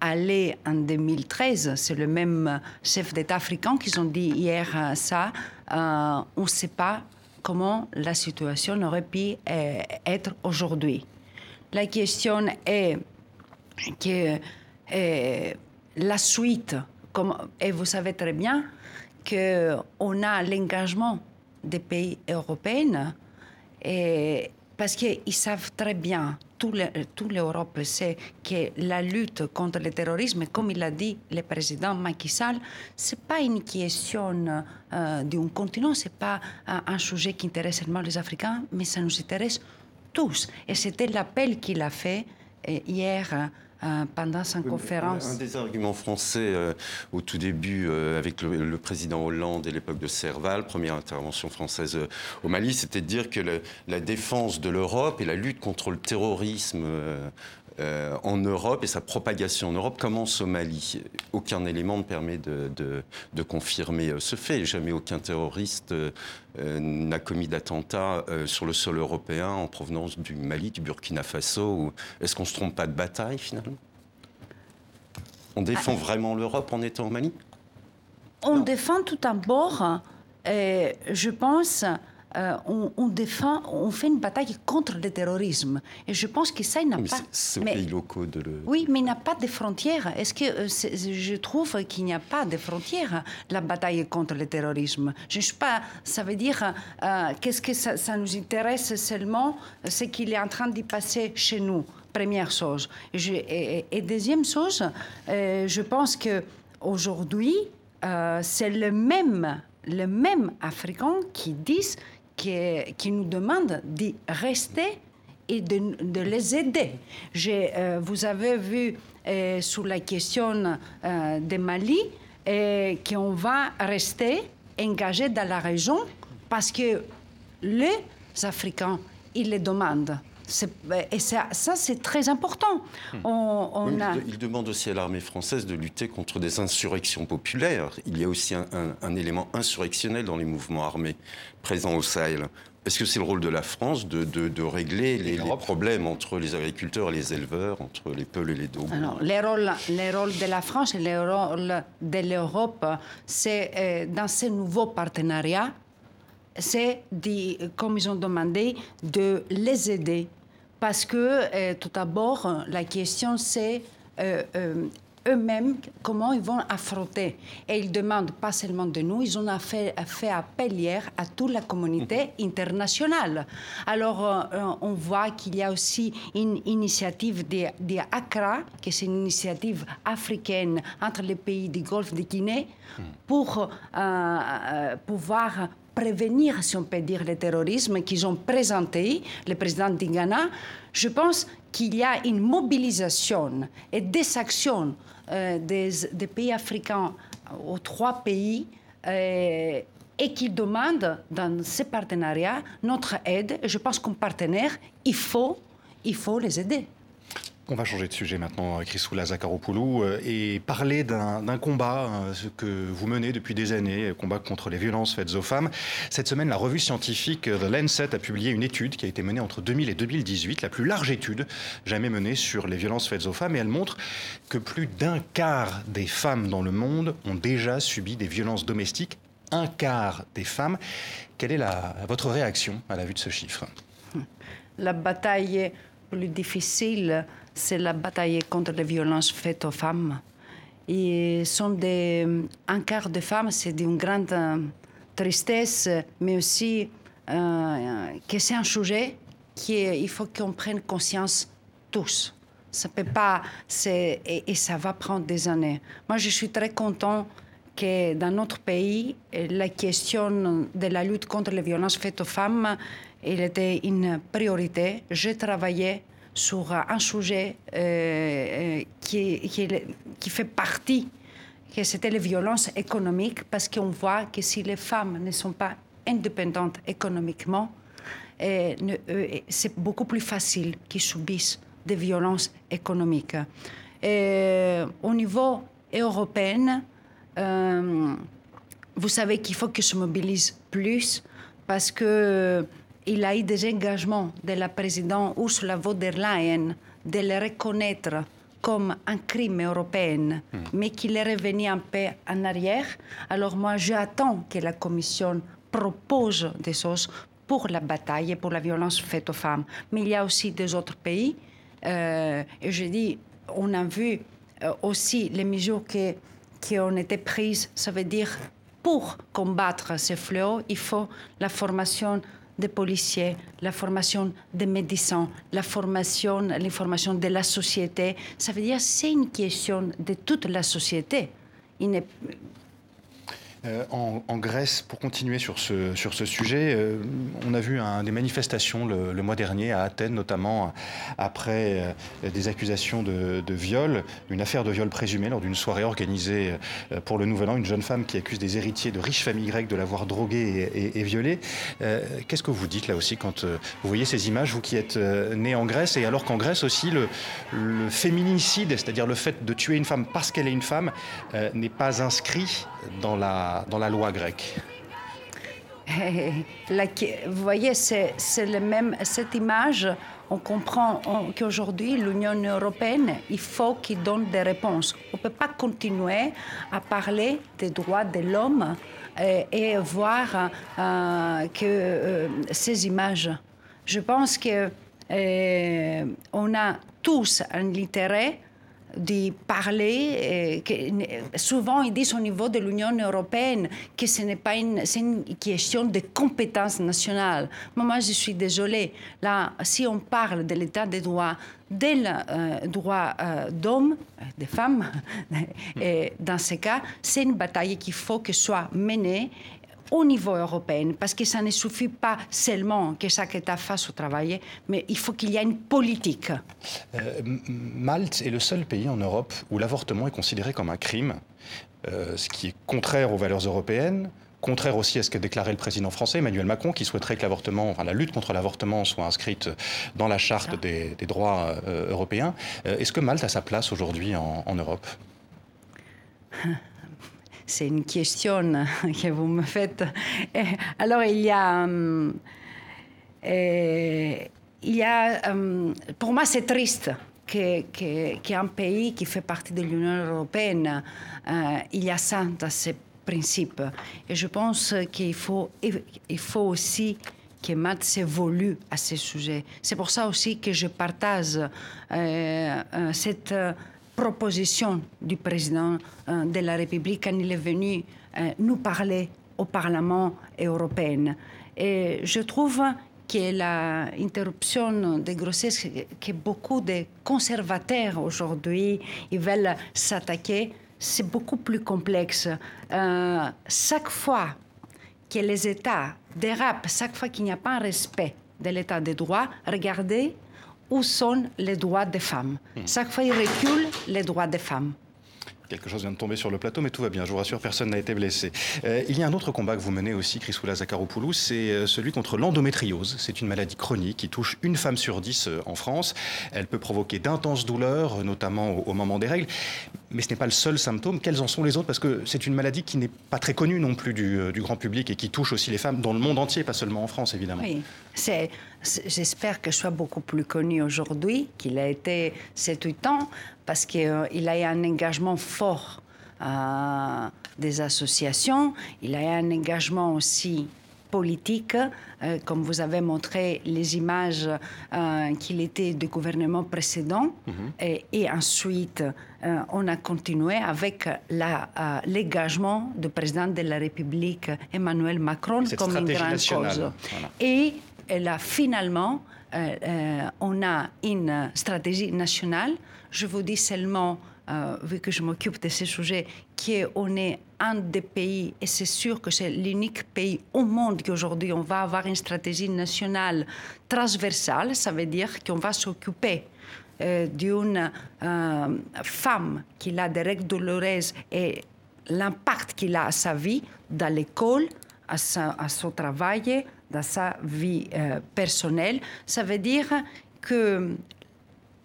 allée en 2013, c'est le même chef d'État africain qui ont dit hier euh, ça, euh, on ne sait pas comment la situation aurait pu euh, être aujourd'hui. La question est que la suite, et vous savez très bien qu'on a l'engagement des pays européens et parce qu'ils savent très bien, toute l'Europe sait que la lutte contre le terrorisme, comme il a dit le président Macky Sall, ce n'est pas une question euh, d'un continent, ce n'est pas un, sujet qui intéresse seulement les Africains, mais ça nous intéresse tous. Et c'était l'appel qu'il a fait euh, hier euh, pendant sa conférence. Un des arguments français euh, au tout début, euh, avec le, président Hollande et l'époque de Serval, première intervention française au Mali, c'était de dire que la défense de l'Europe et la lutte contre le terrorisme euh, en Europe et sa propagation en Europe commence au Mali. Aucun élément ne permet de, confirmer ce fait. Jamais aucun terroriste euh, n'a commis d'attentat euh, sur le sol européen en provenance du Mali, du Burkina Faso. Est-ce qu'on ne se trompe pas de bataille finalement? On défend ah. vraiment l'Europe en étant au Mali? On défend tout d'abord, je pense, euh, on, défend, on fait une bataille contre le terrorisme. Et je pense que ça, il n'a pas. C'est pays locaux de le. Oui, mais il n'a pas de frontières. Est-ce que euh, je trouve qu'il n'y a pas de frontières la bataille contre le terrorisme Je ne sais pas. Ça veut dire euh, qu'est-ce que ça, nous intéresse seulement ce qu'il est en train d'y passer chez nous. Première chose. et, deuxième chose, je pense que aujourd'hui, c'est le même les mêmes Africains qui disent qui, nous demandent de rester et de, les aider. Euh, vous avez vu euh, sur la question euh, de Mali qu'on va rester engagé dans la région parce que les Africains, ils les demandent. Et ça, ça c'est très important. Hmm. On, il, demande aussi à l'armée française de lutter contre des insurrections populaires. Il y a aussi un, élément insurrectionnel dans les mouvements armés présents au Sahel. Est-ce que c'est le rôle de la France de, de, régler les, problèmes entre les agriculteurs et les éleveurs, entre les Peuls et les Alors, les rôles, les rôles de la France et les rôles de l'Europe, c'est euh, dans ces nouveaux partenariats, c'est, comme ils ont demandé, de les aider parce que, euh, tout d'abord, la question, c'est euh, euh, eux-mêmes comment ils vont affronter. Et ils demandent pas seulement de nous, ils ont fait, fait appel hier à toute la communauté mhm. internationale. Alors, on voit qu'il y a aussi une initiative de, de ACRA, qui est une initiative africaine entre les pays du Golfe de Guinée, mhm. pour pouvoir prévenir, si on peut dire, le terrorisme qu'ils ont présenté, le président d'Ghana, je pense qu'il y a une mobilisation et des actions euh, des, pays africains aux trois pays euh, et qui demandent dans ces partenariats notre aide. je pense qu'un partenaire, il faut, il faut les aider. On va changer de sujet maintenant, Chrysoula Zakharopoulou, euh, et parler d'un combat euh, que vous menez depuis des années, combat contre les violences faites aux femmes. Cette semaine, la revue scientifique The Lancet a publié une étude qui a été menée entre 2000 et 2018, la plus large étude jamais menée sur les violences faites aux femmes, et elle montre que plus d'un quart des femmes dans le monde ont déjà subi des violences domestiques. Un quart des femmes. Quelle est votre réaction à la vue de ce chiffre? La bataille plus difficile c'est la bataille contre les violences faites aux femmes. Et sont des, un quart de femmes, c'est d'une grande euh, tristesse, mais aussi euh, que c'est un sujet qu'il faut qu'on prenne conscience tous. Ça peut pas, et, ça va prendre des années. Moi, je suis très content que dans notre pays, la question de la lutte contre les violences faites aux femmes, elle était une priorité. J'ai travaillé sur un sujet euh, euh, qui, fait partie que c'était les violences économiques, parce qu'on voit que si les femmes ne sont pas indépendantes économiquement, euh, c'est beaucoup plus facile qu'ils subissent des violences économiques. Et au niveau européen, euh, vous savez qu'il faut que se mobilise plus parce que il a eu des engagements de la présidente Ursula von der Leyen de le reconnaître comme un crime européen, hmm. mais qu'il est revenu un peu en arrière. Alors moi, j'attends que la Commission propose des choses pour la bataille et pour la violence faite aux femmes. Mais il y a aussi des autres pays. Euh, et je dis, on a vu euh, aussi les mesures qui, qui ont été prises. Ça veut dire, pour combattre ces fléaux, il faut la formation des policiers, la formation des médecins, la formation, l'information de la société. Ça veut dire c'est une question de toute la société. Euh, en, Grèce, pour continuer sur ce, sujet, euh, on a vu des manifestations le, mois dernier à Athènes, notamment après euh, des accusations de, viol, une affaire de viol présumé lors d'une soirée organisée pour le Nouvel An, une jeune femme qui accuse des héritiers de riches familles grecques de l'avoir droguée et, violée. Qu'est-ce que vous dites là aussi quand vous voyez ces images, vous qui êtes né en Grèce, et alors qu'en Grèce aussi, le féminicide, c'est-à-dire le fait de tuer une femme parce qu'elle est une femme, n'est pas inscrit dans la, loi grecque vous voyez, c'est même, cette image, on comprend qu'aujourd'hui, l'Union européenne, il faut qu'il donne des réponses. On ne peut pas continuer à parler des droits de l'homme et, et, voir euh, que euh, ces images. Je pense qu'on euh, a tous un intérêt de parler. Que, souvent, ils disent au niveau de l'Union européenne que ce n'est pas une, une, question de compétence nationale. moi, je suis désolée. Là, si on parle de l'état des droits, des euh, droits euh, d'hommes, des femmes, dans ce cas, c'est une bataille qu'il faut que soit menée au niveau européen, parce que ça ne suffit pas seulement que chaque État fasse au travail, mais il faut qu'il y ait une politique. Euh, Malte est le seul pays en Europe où l'avortement est considéré comme un crime, euh, ce qui est contraire aux valeurs européennes, contraire aussi à ce que déclarait le président français Emmanuel Macron, qui souhaiterait que l'avortement, enfin la lutte contre l'avortement soit inscrite dans la charte des, droits euh, européens. Est-ce que Malte a sa place aujourd'hui en, en Europe? c'est une question que vous me faites. Alors, il y a. Euh, il y a euh, pour moi, c'est triste qu'un pays qui fait partie de l'Union européenne, euh, il y a ça dans ces principes. Et je pense qu'il faut, il faut aussi que Matt s'évolue à ce sujet. C'est pour ça aussi que je partage cette proposition du président euh, de la République quand il est venu euh, nous parler au Parlement européen. Et je trouve que l'interruption des grossesses, que beaucoup de conservateurs aujourd'hui veulent s'attaquer, c'est beaucoup plus complexe. Euh, chaque fois que les États dérapent, chaque fois qu'il n'y a pas un respect de l'État de droit, regardez où sont les droits des femmes. Hmm. Chaque fois, ils reculent les droits des femmes. Quelque chose vient de tomber sur le plateau, mais tout va bien. Je vous rassure, personne n'a été blessé. Euh, il y a un autre combat que vous menez aussi, Chrysoula Zakharopoulou, c'est euh, celui contre l'endométriose. C'est une maladie chronique qui touche une femme sur dix euh, en France. Elle peut provoquer d'intenses douleurs, notamment au, moment des règles. Mais ce n'est pas le seul symptôme. Quels en sont les autres? Parce que c'est une maladie qui n'est pas très connue non plus du, du, grand public et qui touche aussi les femmes dans le monde entier, pas seulement en France, évidemment. Oui, J'espère que je sois beaucoup plus connu aujourd'hui qu'il a été 7-8 ans, parce qu'il euh, a eu un engagement fort euh, des associations, il a eu un engagement aussi politique, euh, comme vous avez montré les images qu'il était du gouvernement précédent. Mhm. et, ensuite, on a continué avec l'engagement du président de la République, Emmanuel Macron, comme une grande cause. Et et là, finalement, euh, euh, on a une stratégie nationale. Je vous dis seulement, euh, vu que je m'occupe de ces sujets, qu'on est un des pays, et c'est sûr que c'est l'unique pays au monde qu'aujourd'hui on va avoir une stratégie nationale transversale. Ça veut dire qu'on va s'occuper d'une femme qui a des règles douloureuses et l'impact qu'il a à sa vie, dans l'école, à, à, son travail, dans sa vie euh, personnelle. Ça veut dire que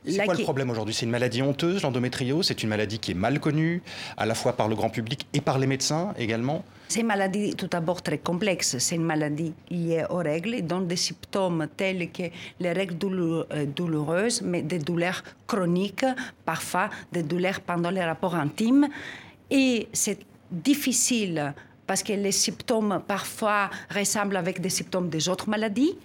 c'est quoi le problème aujourd'hui? C'est une maladie honteuse, l'endométriose? C'est une maladie qui est mal connue, à la fois par le grand public et par les médecins également? C'est une maladie tout d'abord très complexe. C'est une maladie liée aux règles donne des symptômes tels que les règles euh, douloureuses, mais des douleurs chroniques, parfois des douleurs pendant les rapports intimes. Et c'est difficile parce que les symptômes parfois ressemblent avec des symptômes des autres maladies.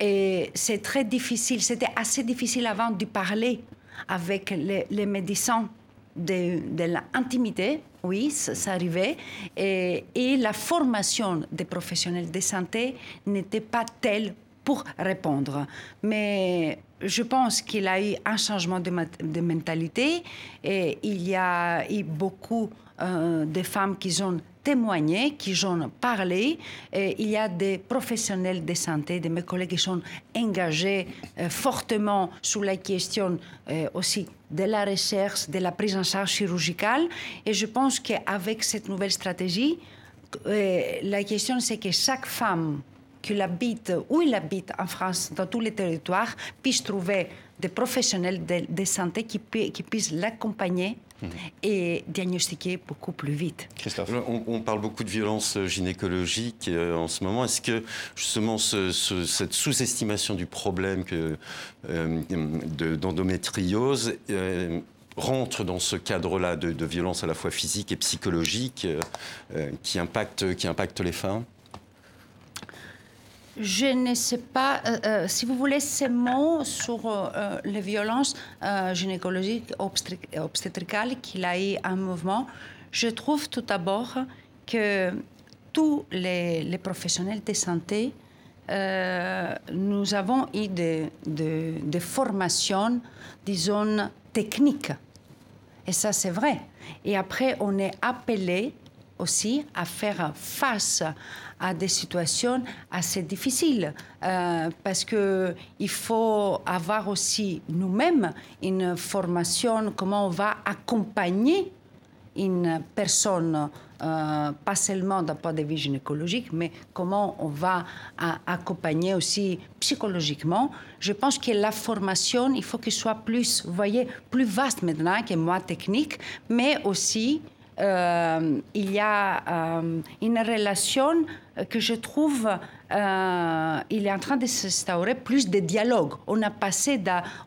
Et c'est très difficile, c'était assez difficile avant de parler avec les, médecins de, l'intimité, oui, ça, arrivait, et, la formation des professionnels de santé n'était pas telle pour répondre. Mais je pense qu'il a eu un changement de, de mentalité et il y a eu beaucoup euh, de femmes qui ont témoigné, qui ont parlé. Il y a des professionnels de santé, de mes collègues qui sont engagés euh, fortement sur la question euh, aussi de la recherche, de la prise en charge chirurgicale. Et je pense qu'avec cette nouvelle stratégie, la question c'est que chaque femme qu'il habite, où il habite en France, dans tous les territoires, puisse trouver des professionnels de, santé qui, puissent l'accompagner. Et diagnostiquer beaucoup plus vite. Christophe. On, parle beaucoup de violence gynécologique euh, en ce moment. Est-ce que justement cette sous-estimation du problème euh, d'endométriose euh, rentre dans ce cadre-là de, de, violence à la fois physique et psychologique qui, impacte, qui impacte les femmes? Je ne sais pas, euh, euh, si vous voulez ces mots sur euh, les violences gynécologiques obstétricales qu'il a eu un mouvement, je trouve tout d'abord que tous les, professionnels de santé, nous avons eu des de, formations, disons, techniques. Et ça, c'est vrai. Et après, on est appelé aussi à faire face à des situations assez difficiles euh, parce que il faut avoir aussi nous-mêmes une formation comment on va accompagner une personne euh, pas seulement d'un point de vue gynécologique, mais comment on va accompagner aussi psychologiquement. Je pense que la formation, il faut qu'elle soit plus, voyez, plus vaste maintenant que moins technique, mais aussi euh, il y a euh, une relation que je trouve euh, il est en train de s'instaurer plus de dialogue. On,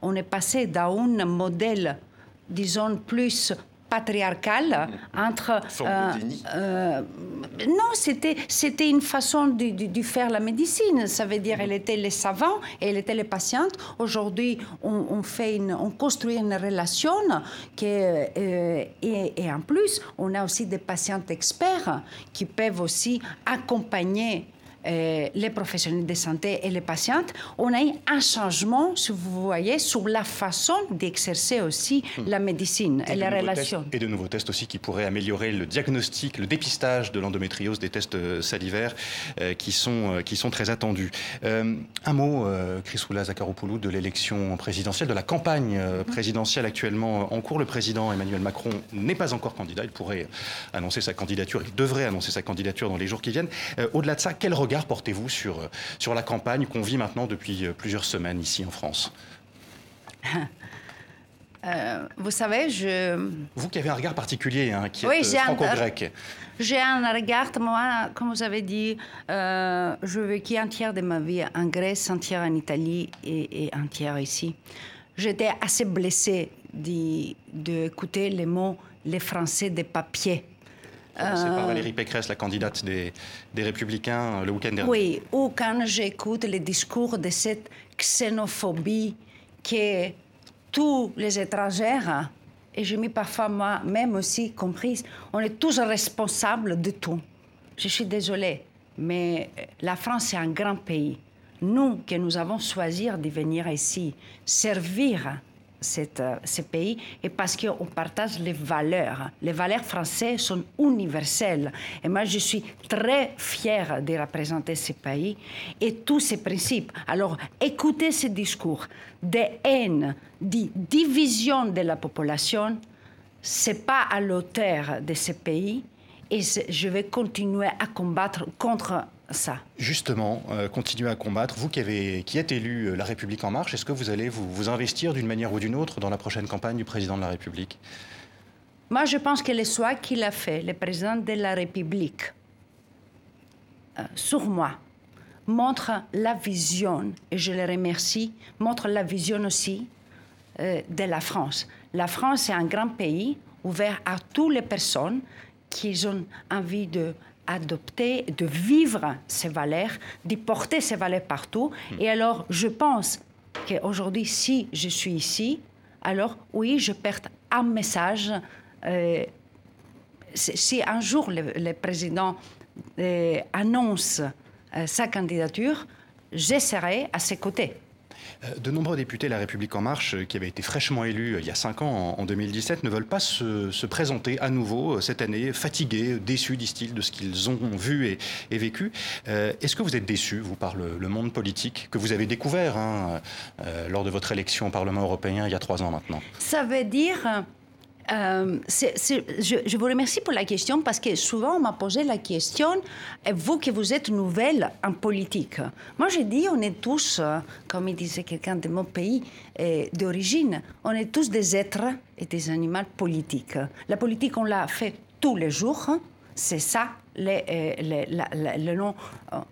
on est passé d'un modèle, disons, plus patriarcale entre... Euh, euh, non, c'était, c'était une façon de, faire la médecine. Ça veut dire elle était les savants et elle était les patientes. Aujourd'hui, on, fait une, on construit une relation qui, euh, et, et en plus, on a aussi des patients experts qui peuvent aussi accompagner euh, les professionnels de santé et les patientes, on a eu un changement, si vous voyez, sur la façon d'exercer aussi hmm. la médecine et, les relations. et de nouveaux tests aussi qui pourraient améliorer le diagnostic, le dépistage de l'endométriose, des tests euh, salivaires euh, qui, sont, qui sont très attendus. un mot, Chrysoula Zakharopoulou, de l'élection présidentielle, de la campagne hmm. présidentielle actuellement en cours. Le président Emmanuel Macron n'est pas encore candidat. Il pourrait annoncer sa candidature, il devrait annoncer sa candidature dans les jours qui viennent. Au-delà de ça, quel regard regard portez-vous sur, euh, sur la campagne qu'on vit maintenant depuis euh, plusieurs semaines ici en France? Euh, vous savez, je... Vous qui avez un regard particulier, hein, qui est franco-grec. J'ai un regard, moi, comme vous avez dit, euh, je vécu un tiers de ma vie en Grèce, un tiers en Italie et, et un tiers ici. J'étais assez blessée d'écouter les mots les Français des papiers c'est par euh, Valérie Pécresse, la candidate des, des Républicains, euh, le week-end dernier. Oui, ou quand j'écoute les discours de cette xénophobie que tous les étrangers, et je m'y parfois moi-même aussi comprise, on est tous responsables de tout. Je suis désolée, mais la France est un grand pays. Nous, que nous avons choisi de venir ici, servir cette, euh, ce pays et parce qu'on partage les valeurs. Les valeurs françaises sont universelles. Et moi, je suis très fière de représenter ce pays et tous ces principes. Alors, écoutez ces discours de haine, de division de la population, c'est pas à l'auteur de ce pays et je vais continuer à combattre contre ça. Justement, euh, continuer à combattre. Vous qui, avez, qui êtes élu euh, La République En Marche, est-ce que vous allez vous, vous investir d'une manière ou d'une autre dans la prochaine campagne du président de la République? Moi, je pense que le choix qu'il a fait, le président de la République, euh, sur moi, montre la vision, et je le remercie, montre la vision aussi de la France. La France est un grand pays ouvert à toutes les personnes qui ont envie de adopter, de vivre ces valeurs, de porter ces valeurs partout. Et alors, je pense qu'aujourd'hui, si je suis ici, alors oui, je perds un message. Euh, si un jour le, président euh, annonce euh, sa candidature, je serai à ses côtés. Euh, de nombreux députés de La République En Marche, euh, qui avaient été fraîchement élus euh, il y a cinq ans, en 2017, ne veulent pas se, présenter à nouveau cette année, fatigués, déçus, disent-ils, de ce qu'ils ont vu et, vécu. Est-ce que vous êtes déçus, vous, par le, monde politique que vous avez découvert hein, lors de votre élection au Parlement européen il y a trois ans maintenant? Ça veut dire euh, je, vous remercie pour la question parce que souvent on m'a posé la question, vous qui vous êtes nouvelle en politique. Moi j'ai dit, on est tous, euh, comme il disait quelqu'un de mon pays euh, d'origine, on est tous des êtres et des animaux politiques. La politique, on l'a fait tous les jours. C'est ça le nom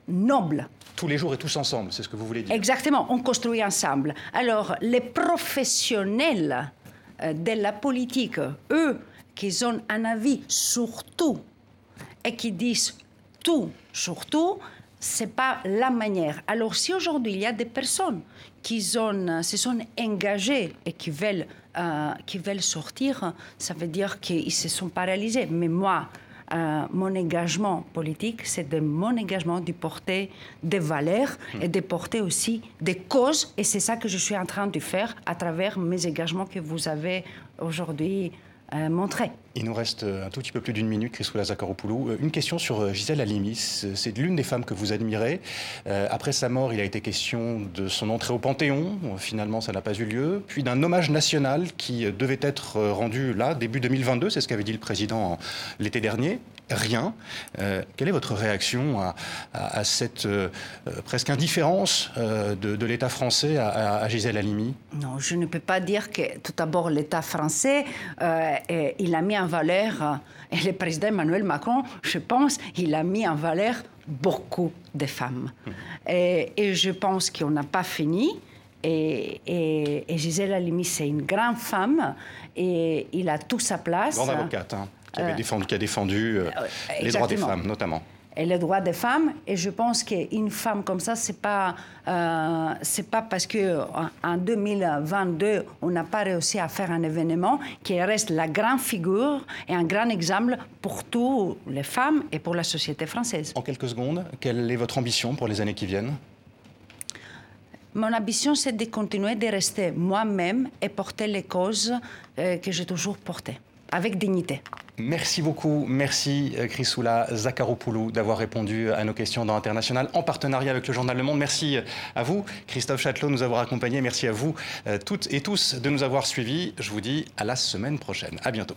noble tous les jours et tous ensemble, c'est ce que vous voulez dire. Exactement, on construit ensemble. Alors, les professionnels euh, de la politique, eux, qui ont un avis sur tout et qui disent tout sur tout, c'est pas la manière. Alors si aujourd'hui il y a des personnes qui ont, se sont engagées et qui veulent, euh, qui veulent sortir, ça veut dire qu'ils se sont paralysés. Mais moi, euh, mon engagement politique, c'est de mon engagement de porter des valeurs et de porter aussi des causes. Et c'est ça que je suis en train de faire à travers mes engagements que vous avez aujourd'hui euh. Il nous reste euh, un tout petit peu plus d'une minute, Chrysoula Zakharopoulou. Une question sur Gisèle Halimi. C'est l'une des femmes que vous admirez. après sa mort, il a été question de son entrée au Panthéon. Finalement, ça n'a pas eu lieu. Puis d'un hommage national qui devait être rendu là, début 2022. C'est ce qu'avait dit le président l'été dernier rien. Euh, quelle est votre réaction à, cette euh, presque indifférence euh, de, l'État français à, Gisèle Halimi? Non, je ne peux pas dire que tout d'abord l'État français, il a mis en valeur, et le président Emmanuel Macron, je pense, il a mis en valeur beaucoup de femmes. Mmh. Et, je pense qu'on n'a pas fini. Et, et, Gisèle Halimi, c'est une grande femme et il a toute sa place. Grande avocate, hein. Qui, avait défendu, qui a défendu euh, les droits des femmes, notamment et les droits des femmes. Et je pense qu'une femme comme ça, c'est pas euh, c'est pas parce que en 2022 on n'a pas réussi à faire un événement qui reste la grande figure et un grand exemple pour toutes les femmes et pour la société française. En quelques secondes, quelle est votre ambition pour les années qui viennent? Mon ambition, c'est de continuer de rester moi-même et porter les causes euh, que j'ai toujours portées, avec dignité. Merci beaucoup. Merci euh, Chrysoula Zakharopoulou d'avoir répondu à nos questions dans International en partenariat avec le journal Le Monde. Merci euh, à vous, Christophe Châtelot, de nous avoir accompagnés. Merci à vous toutes et tous de nous avoir suivis. Je vous dis à la semaine prochaine. À bientôt.